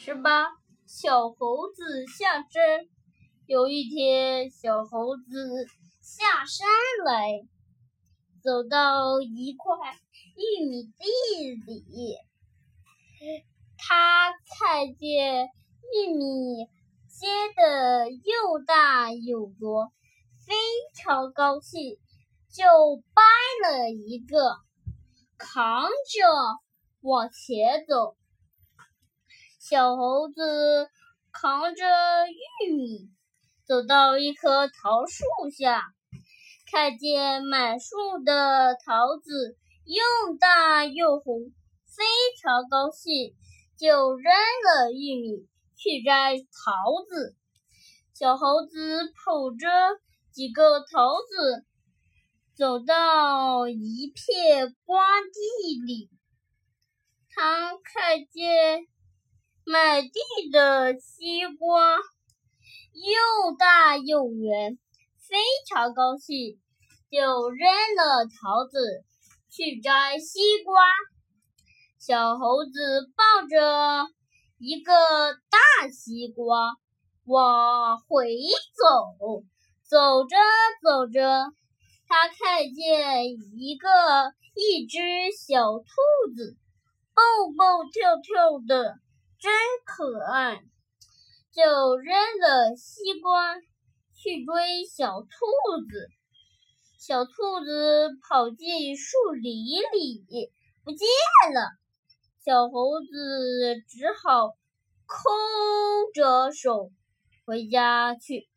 十八，小猴子下山。有一天，小猴子下山来，走到一块玉米地里，他看见玉米结的又大又多，非常高兴，就掰了一个，扛着往前走。小猴子扛着玉米，走到一棵桃树下，看见满树的桃子又大又红，非常高兴，就扔了玉米去摘桃子。小猴子捧着几个桃子，走到一片瓜地里，他看见。满地的西瓜又大又圆，非常高兴，就扔了桃子去摘西瓜。小猴子抱着一个大西瓜往回走，走着走着，他看见一个一只小兔子蹦蹦跳跳的。真可爱，就扔了西瓜去追小兔子。小兔子跑进树林里不见了，小猴子只好空着手回家去。